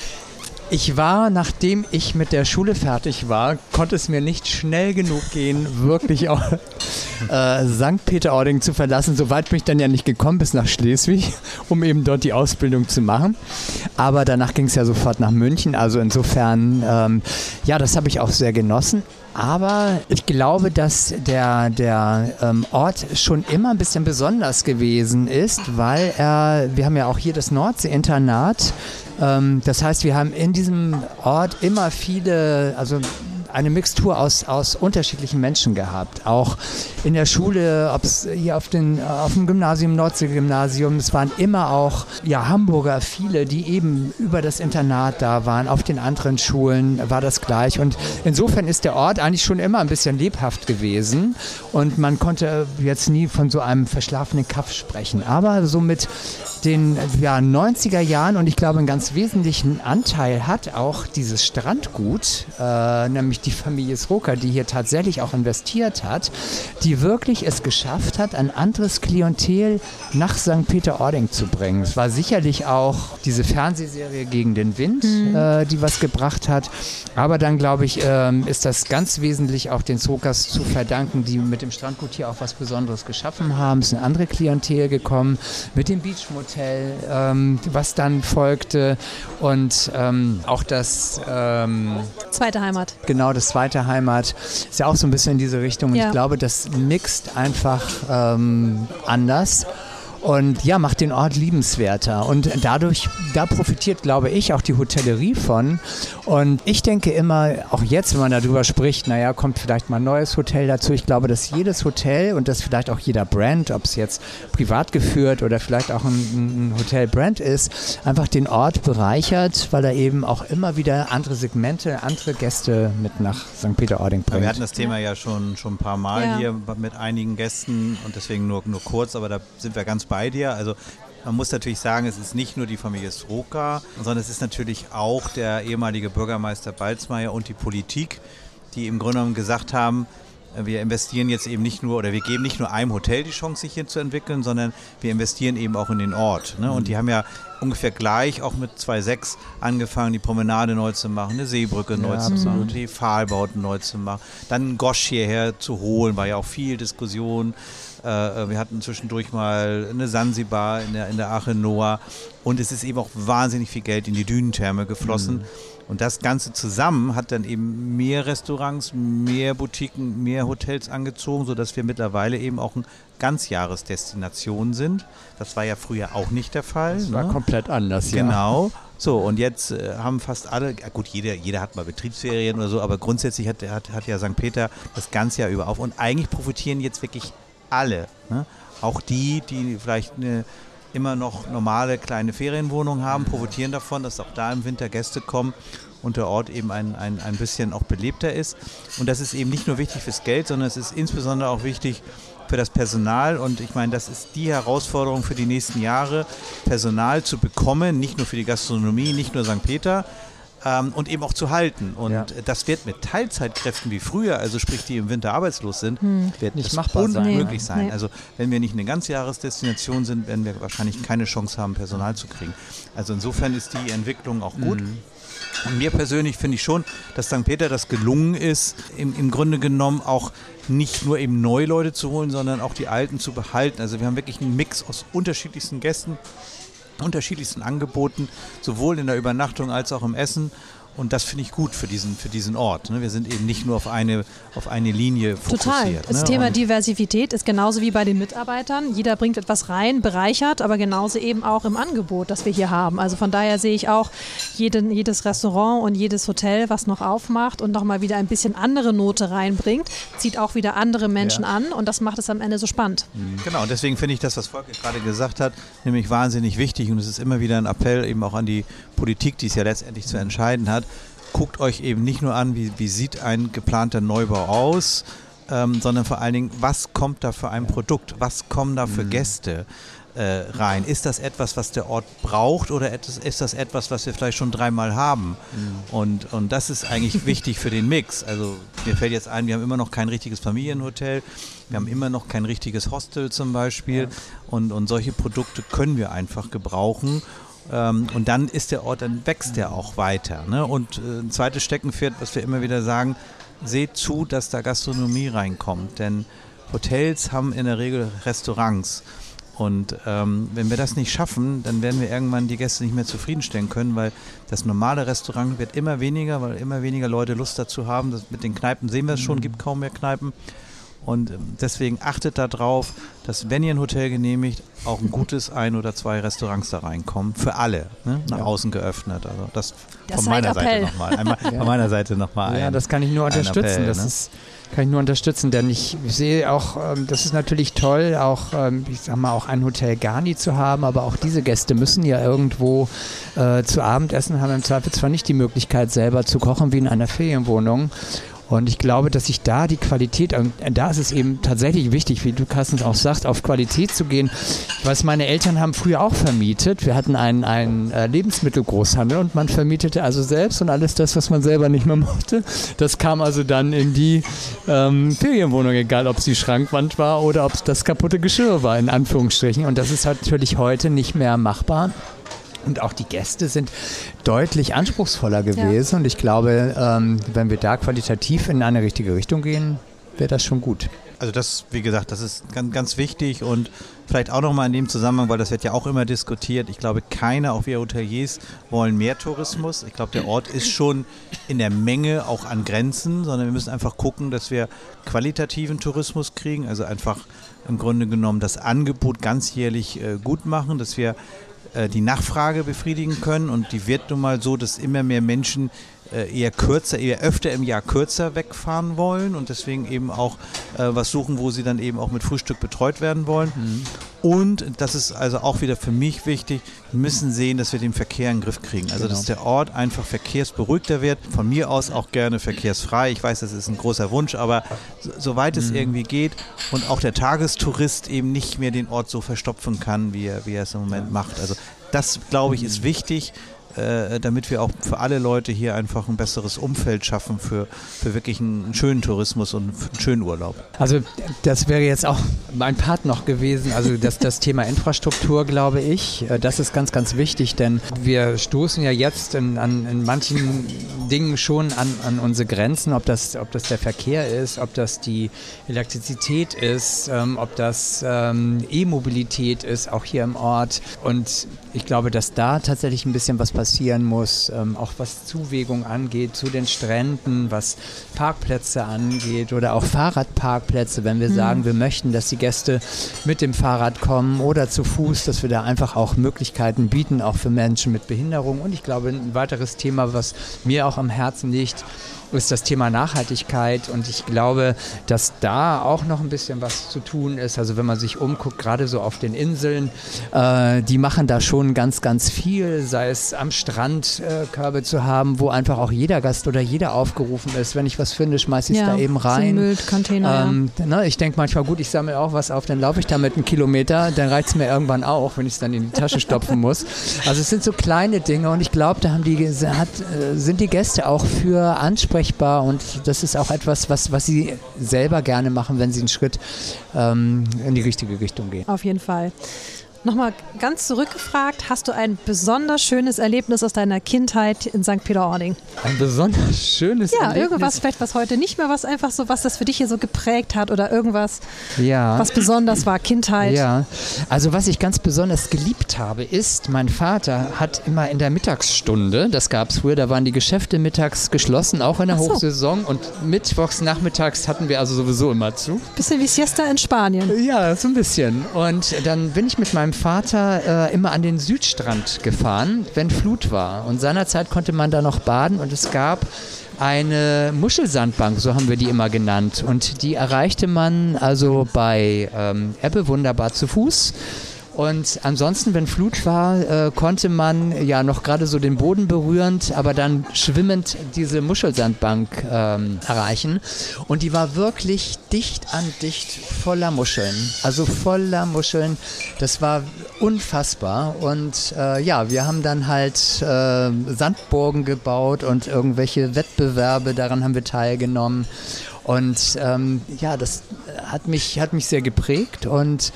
ich war, nachdem ich mit der Schule fertig war, konnte es mir nicht schnell genug gehen, wirklich auch äh, St. Peter-Ording zu verlassen. Soweit bin ich dann ja nicht gekommen bis nach Schleswig, um eben dort die Ausbildung zu machen. Aber danach ging es ja sofort nach München. Also insofern, ähm, ja, das habe ich auch sehr genossen. Aber ich glaube, dass der, der ähm, Ort schon immer ein bisschen besonders gewesen ist, weil er, wir haben ja auch hier das Nordsee-Internat ähm, das heißt, wir haben in diesem Ort immer viele, also eine Mixtur aus, aus unterschiedlichen Menschen gehabt. Auch in der Schule, ob es hier auf, den, auf dem Gymnasium, Nordsee-Gymnasium, es waren immer auch ja, Hamburger, viele, die eben über das Internat da waren. Auf den anderen Schulen war das gleich. Und insofern ist der Ort eigentlich schon immer ein bisschen lebhaft gewesen. Und man konnte jetzt nie von so einem verschlafenen Kaff sprechen. Aber so mit den ja, 90er Jahren und ich glaube einen ganz wesentlichen Anteil hat auch dieses Strandgut, äh, nämlich die Familie Sroka, die hier tatsächlich auch investiert hat, die wirklich es geschafft hat, ein anderes Klientel nach St. Peter-Ording zu bringen. Es war sicherlich auch diese Fernsehserie gegen den Wind, mhm. äh, die was gebracht hat, aber dann glaube ich, äh, ist das ganz wesentlich auch den Srokas zu verdanken, die mit dem Strandgut hier auch was Besonderes geschaffen haben. Es ist eine andere Klientel gekommen mit dem Beachmotel ähm, was dann folgte und ähm, auch das ähm, zweite Heimat. Genau, das zweite Heimat ist ja auch so ein bisschen in diese Richtung. Und ja. ich glaube, das mixt einfach ähm, anders und ja, macht den Ort liebenswerter. Und dadurch, da profitiert, glaube ich, auch die Hotellerie von. Und ich denke immer, auch jetzt, wenn man darüber spricht, naja, kommt vielleicht mal ein neues Hotel dazu. Ich glaube, dass jedes Hotel und dass vielleicht auch jeder Brand, ob es jetzt privat geführt oder vielleicht auch ein, ein Hotelbrand ist, einfach den Ort bereichert, weil er eben auch immer wieder andere Segmente, andere Gäste mit nach St. Peter-Ording bringt. wir hatten das Thema ja schon, schon ein paar Mal ja. hier mit einigen Gästen und deswegen nur, nur kurz, aber da sind wir ganz bei dir. Also man muss natürlich sagen, es ist nicht nur die Familie Sroka, sondern es ist natürlich auch der ehemalige Bürgermeister Balzmeier und die Politik, die im Grunde genommen gesagt haben, wir investieren jetzt eben nicht nur oder wir geben nicht nur einem Hotel die Chance, sich hier zu entwickeln, sondern wir investieren eben auch in den Ort. Ne? Und die haben ja ungefähr gleich auch mit 2.6 angefangen, die Promenade neu zu machen, eine Seebrücke neu ja, zu machen, die Pfahlbauten neu zu machen. Dann Gosch hierher zu holen, war ja auch viel Diskussion. Äh, wir hatten zwischendurch mal eine Sansibar in der, in der Ache Noah und es ist eben auch wahnsinnig viel Geld in die Dünentherme geflossen. Mhm. Und das Ganze zusammen hat dann eben mehr Restaurants, mehr Boutiquen, mehr Hotels angezogen, sodass wir mittlerweile eben auch eine Ganzjahresdestination sind. Das war ja früher auch nicht der Fall. Das war ne? komplett anders, ja. Genau. So, und jetzt äh, haben fast alle, gut, jeder, jeder hat mal Betriebsferien oder so, aber grundsätzlich hat, hat, hat ja St. Peter das ganze Jahr über auf. Und eigentlich profitieren jetzt wirklich alle. Ne? Auch die, die vielleicht eine immer noch normale kleine Ferienwohnungen haben, profitieren davon, dass auch da im Winter Gäste kommen und der Ort eben ein, ein, ein bisschen auch belebter ist. Und das ist eben nicht nur wichtig fürs Geld, sondern es ist insbesondere auch wichtig für das Personal. Und ich meine, das ist die Herausforderung für die nächsten Jahre, Personal zu bekommen, nicht nur für die Gastronomie, nicht nur St. Peter, ähm, und eben auch zu halten. Und ja. das wird mit Teilzeitkräften wie früher, also sprich die im Winter arbeitslos sind, hm. wird nicht machbar unmöglich sein. Nee. Also wenn wir nicht eine Ganzjahresdestination sind, werden wir wahrscheinlich keine Chance haben, Personal zu kriegen. Also insofern ist die Entwicklung auch gut. Mhm. Und mir persönlich finde ich schon, dass St. Peter das gelungen ist, im, im Grunde genommen auch nicht nur eben neue Leute zu holen, sondern auch die alten zu behalten. Also wir haben wirklich einen Mix aus unterschiedlichsten Gästen unterschiedlichsten Angeboten, sowohl in der Übernachtung als auch im Essen. Und das finde ich gut für diesen, für diesen Ort. Ne? Wir sind eben nicht nur auf eine, auf eine Linie fokussiert. Total. Das ne? Thema und Diversität ist genauso wie bei den Mitarbeitern. Jeder bringt etwas rein, bereichert, aber genauso eben auch im Angebot, das wir hier haben. Also von daher sehe ich auch jeden, jedes Restaurant und jedes Hotel, was noch aufmacht und nochmal wieder ein bisschen andere Note reinbringt, zieht auch wieder andere Menschen ja. an und das macht es am Ende so spannend. Mhm. Genau, und deswegen finde ich das, was Volker gerade gesagt hat, nämlich wahnsinnig wichtig und es ist immer wieder ein Appell eben auch an die Politik, die es ja letztendlich zu entscheiden hat. Guckt euch eben nicht nur an, wie, wie sieht ein geplanter Neubau aus, ähm, sondern vor allen Dingen, was kommt da für ein Produkt, was kommen da für mhm. Gäste äh, rein. Ist das etwas, was der Ort braucht oder ist das etwas, was wir vielleicht schon dreimal haben? Mhm. Und, und das ist eigentlich wichtig für den Mix. Also mir fällt jetzt ein, wir haben immer noch kein richtiges Familienhotel, wir haben immer noch kein richtiges Hostel zum Beispiel ja. und, und solche Produkte können wir einfach gebrauchen. Ähm, und dann ist der Ort, dann wächst der auch weiter. Ne? Und äh, ein zweites Steckenpferd, was wir immer wieder sagen, seht zu, dass da Gastronomie reinkommt. Denn Hotels haben in der Regel Restaurants. Und ähm, wenn wir das nicht schaffen, dann werden wir irgendwann die Gäste nicht mehr zufriedenstellen können, weil das normale Restaurant wird immer weniger, weil immer weniger Leute Lust dazu haben. Das mit den Kneipen sehen wir es schon, mhm. gibt kaum mehr Kneipen. Und ähm, deswegen achtet darauf, dass wenn ihr ein Hotel genehmigt, auch ein gutes ein oder zwei Restaurants da reinkommen. Für alle, ne? nach ja. außen geöffnet. Also das, das von meiner Seite nochmal. ja. Von meiner Seite nochmal. Ja, ein, das kann ich nur unterstützen. Appell, das ne? ist kann ich nur unterstützen, denn ich sehe auch, ähm, das ist natürlich toll, auch, ähm, ich sag mal, auch ein Hotel Garni zu haben, aber auch diese Gäste müssen ja irgendwo äh, zu Abendessen haben im Zweifel zwar nicht die Möglichkeit selber zu kochen wie in einer Ferienwohnung und ich glaube, dass sich da die Qualität, da ist es eben tatsächlich wichtig, wie du Carstens auch sagst, auf Qualität zu gehen. Was meine Eltern haben früher auch vermietet. Wir hatten einen, einen äh, Lebensmittelgroßhandel und man vermietete also selbst und alles das, was man selber nicht mehr mochte, das kam also dann in die ähm, Ferienwohnung, egal ob es die Schrankwand war oder ob es das kaputte Geschirr war, in Anführungsstrichen. Und das ist natürlich heute nicht mehr machbar. Und auch die Gäste sind deutlich anspruchsvoller gewesen. Ja. Und ich glaube, ähm, wenn wir da qualitativ in eine richtige Richtung gehen, wäre das schon gut. Also das, wie gesagt, das ist ganz, ganz wichtig und vielleicht auch nochmal in dem Zusammenhang, weil das wird ja auch immer diskutiert. Ich glaube, keine, auch wir Hoteliers, wollen mehr Tourismus. Ich glaube, der Ort ist schon in der Menge auch an Grenzen, sondern wir müssen einfach gucken, dass wir qualitativen Tourismus kriegen. Also einfach im Grunde genommen das Angebot ganzjährlich äh, gut machen, dass wir die Nachfrage befriedigen können. Und die wird nun mal so, dass immer mehr Menschen äh, eher kürzer, eher öfter im Jahr kürzer wegfahren wollen und deswegen eben auch äh, was suchen, wo sie dann eben auch mit Frühstück betreut werden wollen. Mhm. Und das ist also auch wieder für mich wichtig, wir müssen sehen, dass wir den Verkehr in den Griff kriegen. Also genau. dass der Ort einfach verkehrsberuhigter wird. Von mir aus auch gerne verkehrsfrei. Ich weiß, das ist ein großer Wunsch, aber so, soweit mhm. es irgendwie geht und auch der Tagestourist eben nicht mehr den Ort so verstopfen kann, wie er, wie er es im Moment ja. macht. Also das, glaube ich, ist wichtig äh, damit wir auch für alle Leute hier einfach ein besseres Umfeld schaffen für, für wirklich einen schönen Tourismus und einen schönen Urlaub. Also das wäre jetzt auch mein Part noch gewesen, also das, das Thema Infrastruktur, glaube ich, äh, das ist ganz, ganz wichtig, denn wir stoßen ja jetzt in, an, in manchen Dingen schon an, an unsere Grenzen, ob das, ob das der Verkehr ist, ob das die Elektrizität ist, ähm, ob das ähm, E-Mobilität ist, auch hier im Ort. Und ich glaube, dass da tatsächlich ein bisschen was passieren muss, ähm, auch was Zuwägung angeht zu den Stränden, was Parkplätze angeht oder auch Fahrradparkplätze, wenn wir mhm. sagen, wir möchten, dass die Gäste mit dem Fahrrad kommen oder zu Fuß, dass wir da einfach auch Möglichkeiten bieten, auch für Menschen mit Behinderung. Und ich glaube, ein weiteres Thema, was mir auch am Herzen liegt, ist das Thema Nachhaltigkeit und ich glaube, dass da auch noch ein bisschen was zu tun ist. Also wenn man sich umguckt, gerade so auf den Inseln, äh, die machen da schon ganz, ganz viel, sei es am Strand äh, Körbe zu haben, wo einfach auch jeder Gast oder jeder aufgerufen ist. Wenn ich was finde, schmeiße ich es ja, da eben rein. So Müllcontainer. Ähm, ja. ne, ich denke manchmal, gut, ich sammle auch was auf, dann laufe ich damit einen Kilometer, dann reicht es mir irgendwann auch, wenn ich es dann in die Tasche stopfen muss. Also es sind so kleine Dinge und ich glaube, da haben die, hat, äh, sind die Gäste auch für ansprechend ansprechbar und das ist auch etwas, was, was sie selber gerne machen, wenn sie einen Schritt ähm, in die richtige Richtung gehen. Auf jeden Fall. Nochmal ganz zurückgefragt, hast du ein besonders schönes Erlebnis aus deiner Kindheit in St. Peter-Ording? Ein besonders schönes ja, Erlebnis? Ja, irgendwas vielleicht, was heute nicht mehr, was einfach so, was das für dich hier so geprägt hat oder irgendwas, ja. was besonders war, Kindheit. Ja, also was ich ganz besonders geliebt habe, ist, mein Vater hat immer in der Mittagsstunde, das gab es früher, da waren die Geschäfte mittags geschlossen, auch in der so. Hochsaison und mittwochs nachmittags hatten wir also sowieso immer zu. Bisschen wie Siesta in Spanien. Ja, so ein bisschen. Und dann bin ich mit meinem Vater äh, immer an den Südstrand gefahren, wenn Flut war. Und seinerzeit konnte man da noch baden und es gab eine Muschelsandbank, so haben wir die immer genannt. Und die erreichte man also bei ähm, Ebbe wunderbar zu Fuß. Und ansonsten, wenn Flut war, äh, konnte man ja noch gerade so den Boden berührend, aber dann schwimmend diese Muschelsandbank ähm, erreichen. Und die war wirklich dicht an dicht voller Muscheln. Also voller Muscheln. Das war unfassbar. Und äh, ja, wir haben dann halt äh, Sandburgen gebaut und irgendwelche Wettbewerbe, daran haben wir teilgenommen. Und ähm, ja, das hat mich, hat mich sehr geprägt und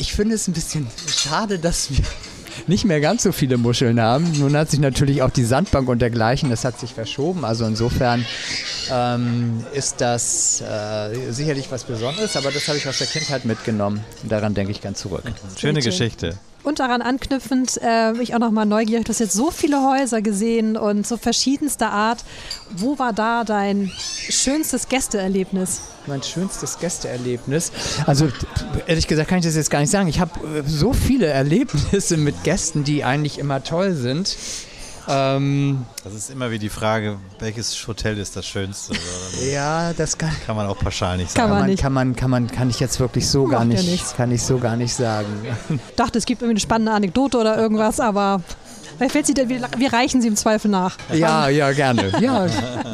ich finde es ein bisschen schade, dass wir nicht mehr ganz so viele Muscheln haben. Nun hat sich natürlich auch die Sandbank und dergleichen, das hat sich verschoben. Also insofern ähm, ist das äh, sicherlich was Besonderes, aber das habe ich aus der Kindheit mitgenommen. Daran denke ich ganz zurück. Schöne Geschichte. Und daran anknüpfend, äh, ich auch nochmal neugierig, du hast jetzt so viele Häuser gesehen und so verschiedenster Art. Wo war da dein schönstes Gästeerlebnis? Mein schönstes Gästeerlebnis? Also ehrlich gesagt kann ich das jetzt gar nicht sagen. Ich habe äh, so viele Erlebnisse mit Gästen, die eigentlich immer toll sind. Ähm, das ist immer wie die Frage, welches Hotel ist das schönste? ja, das kann, kann man auch pauschal nicht sagen. Kann man, nicht. Kann man, kann man, kann ich jetzt wirklich so Macht gar nicht, ja kann ich so gar nicht sagen. Ich dachte, es gibt irgendwie eine spannende Anekdote oder irgendwas, aber Vielleicht fällt sie denn, wir, wir, reichen sie im Zweifel nach. Ja, ja, gerne. Ja,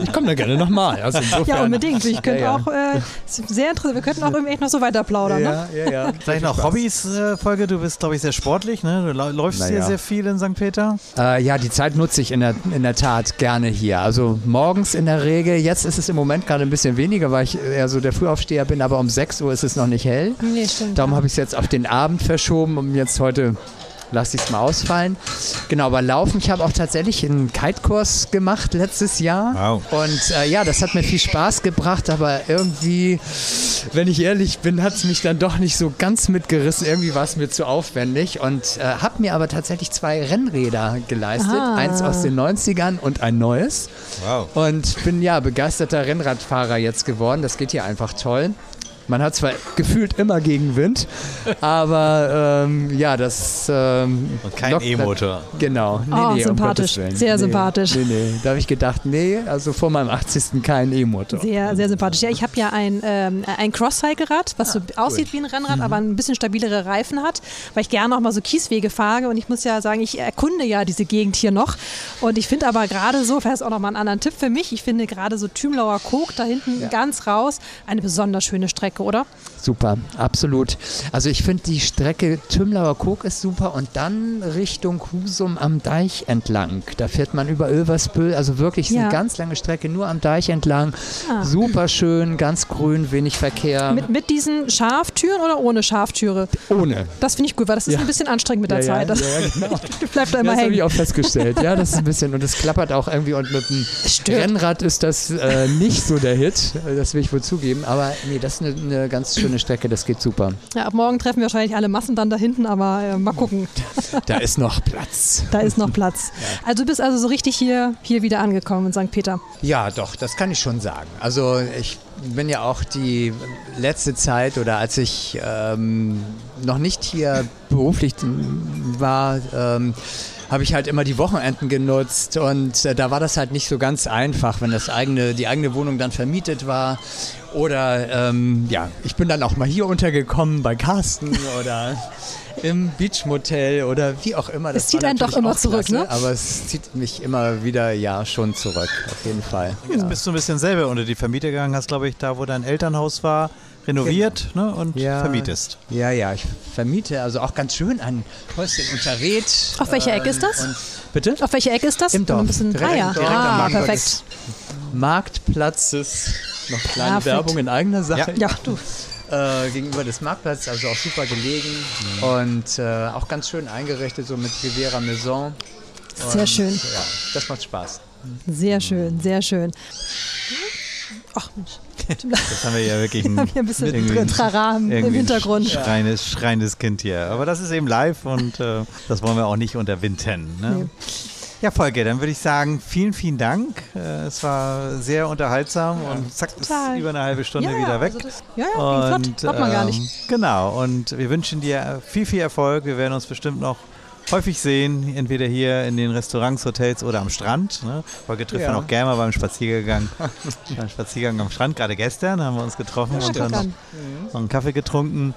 ich komme da gerne nochmal. Also ja, unbedingt. Ich könnte ja, ja. auch, äh, sehr interessant, wir könnten auch irgendwie echt noch so weiter plaudern. Ja, ne? ja, ja. Vielleicht noch Hobbys, äh, Folge. Du bist, glaube ich, sehr sportlich. Ne? Du läufst naja. sehr, sehr viel in St. Peter. Äh, ja, die Zeit nutze ich in der, in der Tat gerne hier. Also morgens in der Regel. Jetzt ist es im Moment gerade ein bisschen weniger, weil ich eher so der Frühaufsteher bin. Aber um 6 Uhr ist es noch nicht hell. Nee, stimmt. Darum habe ich es jetzt auf den Abend verschoben, um jetzt heute lasse ich es mal ausfallen. Genau, aber Laufen, ich habe auch tatsächlich einen Kite-Kurs gemacht letztes Jahr. Wow. Und äh, ja, das hat mir viel Spaß gebracht, aber irgendwie, wenn ich ehrlich bin, hat es mich dann doch nicht so ganz mitgerissen. Irgendwie war es mir zu aufwendig und äh, habe mir aber tatsächlich zwei Rennräder geleistet. Ah. Eins aus den 90ern und ein neues. Wow. Und bin ja begeisterter Rennradfahrer jetzt geworden. Das geht hier einfach toll. Man hat zwar gefühlt immer Gegenwind, aber ähm, ja, das. Ähm, Und kein E-Motor. Genau. Nee, oh, nee, sympathisch. Um sehr nee, sympathisch. Nee, nee. Da habe ich gedacht, nee, also vor meinem 80. kein E-Motor. Sehr, sehr sympathisch. Ja, ich habe ja ein, ähm, ein Cross-Cycle-Rad, was so ah, aussieht wie ein Rennrad, mhm. aber ein bisschen stabilere Reifen hat, weil ich gerne auch mal so Kieswege fahre. Und ich muss ja sagen, ich erkunde ja diese Gegend hier noch. Und ich finde aber gerade so, vielleicht auch noch mal einen anderen Tipp für mich, ich finde gerade so Thümlauer Kog da hinten ja. ganz raus eine besonders schöne Strecke. Strecke, oder? Super, absolut. Also ich finde die Strecke Tümlauer Kog ist super und dann Richtung Husum am Deich entlang. Da fährt man über Ölversbüll, also wirklich ja. eine ganz lange Strecke nur am Deich entlang. Ah. Super schön, ganz grün, wenig Verkehr. Mit, mit diesen Schaftüren oder ohne Schafttüre? Ohne. Das finde ich gut, weil das ist ja. ein bisschen anstrengend mit der ja, Zeit. Das genau. bleibt da immer das hängen. Das habe ich auch festgestellt. Ja, das ist ein bisschen und es klappert auch irgendwie und mit dem Rennrad ist das äh, nicht so der Hit. Das will ich wohl zugeben. Aber nee, das ist eine, eine ganz schöne Strecke, das geht super. Ja, ab morgen treffen wir wahrscheinlich alle Massen dann da hinten, aber äh, mal gucken. Da ist noch Platz. Da ist noch Platz. Ja. Also du bist also so richtig hier, hier wieder angekommen in St. Peter. Ja, doch, das kann ich schon sagen. Also ich bin ja auch die letzte Zeit oder als ich ähm, noch nicht hier beruflich war, ähm, habe ich halt immer die Wochenenden genutzt und äh, da war das halt nicht so ganz einfach, wenn das eigene, die eigene Wohnung dann vermietet war. Oder ähm, ja, ich bin dann auch mal hier untergekommen bei Carsten oder im Beachmotel oder wie auch immer. Das es zieht einen doch immer zurück, klasse, ne? Aber es zieht mich immer wieder, ja, schon zurück, auf jeden Fall. Jetzt ja. bist du ein bisschen selber unter die Vermieter gegangen, hast, glaube ich, da, wo dein Elternhaus war, renoviert genau. ne, und ja, vermietest. Ja, ja, ich vermiete also auch ganz schön ein Häuschen unter Red. Auf welcher Ecke ist das? Und, bitte? Auf welcher Ecke ist das? Im Dorf. Ein bisschen, direkt, ah, ja. direkt ah, am perfekt. Marktplatzes. Noch kleine Perfekt. Werbung in eigener Sache. Ja, ja du. äh, gegenüber des Marktplatzes, also auch super gelegen mhm. und äh, auch ganz schön eingerichtet, so mit Riviera Maison. Und, sehr schön. Ja, das macht Spaß. Sehr schön, sehr schön. Ach Mensch. Das haben wir ja wirklich ein, ein bisschen Trara im Hintergrund. Schreiendes, schreiendes Kind hier. Aber das ist eben live und äh, das wollen wir auch nicht unterwinden. Ne? Nee. Ja, Volker, dann würde ich sagen, vielen, vielen Dank. Äh, es war sehr unterhaltsam ja. und zack, Total. ist über eine halbe Stunde ja, wieder weg. Also das, ja, ja, und, flott. man gar nicht. Ähm, genau, und wir wünschen dir viel, viel Erfolg. Wir werden uns bestimmt noch häufig sehen, entweder hier in den Restaurants, Hotels oder am Strand. Ne? Folge trifft ja. man auch gerne mal beim Spaziergang, beim Spaziergang am Strand. Gerade gestern haben wir uns getroffen ja, und dann noch, noch einen Kaffee getrunken.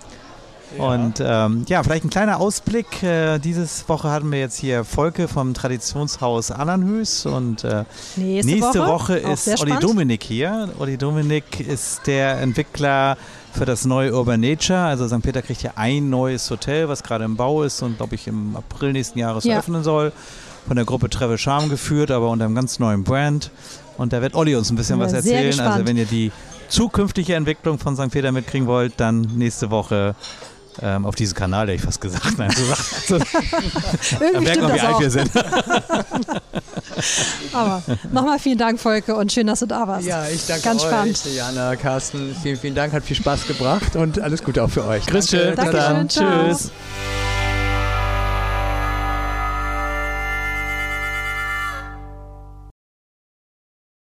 Ja. Und ähm, ja, vielleicht ein kleiner Ausblick. Äh, dieses Woche hatten wir jetzt hier Volke vom Traditionshaus Annanhös und äh, nächste, nächste, Woche, Woche ist Olli Dominik hier. Olli Dominik ist der Entwickler für das neue Urban Nature. Also St. Peter kriegt ja ein neues Hotel, was gerade im Bau ist und glaube ich im April nächsten Jahres ja. öffnen soll. Von der Gruppe Travel Charm geführt, aber unter einem ganz neuen Brand. Und da wird Olli uns ein bisschen was erzählen. Also wenn ihr die zukünftige Entwicklung von St. Peter mitkriegen wollt, dann nächste Woche ähm, auf diesem Kanal, hätte ich fast gesagt. Nein, so, so, da merkt man, wie alt wir sind. Aber nochmal vielen Dank, Volke, und schön, dass du da warst. Ja, ich danke Ganz euch, spannend. Jana, Carsten. Vielen, vielen Dank, hat viel Spaß gebracht und alles Gute auch für euch. Grüß Danke. Danke. Dann. Tschüss.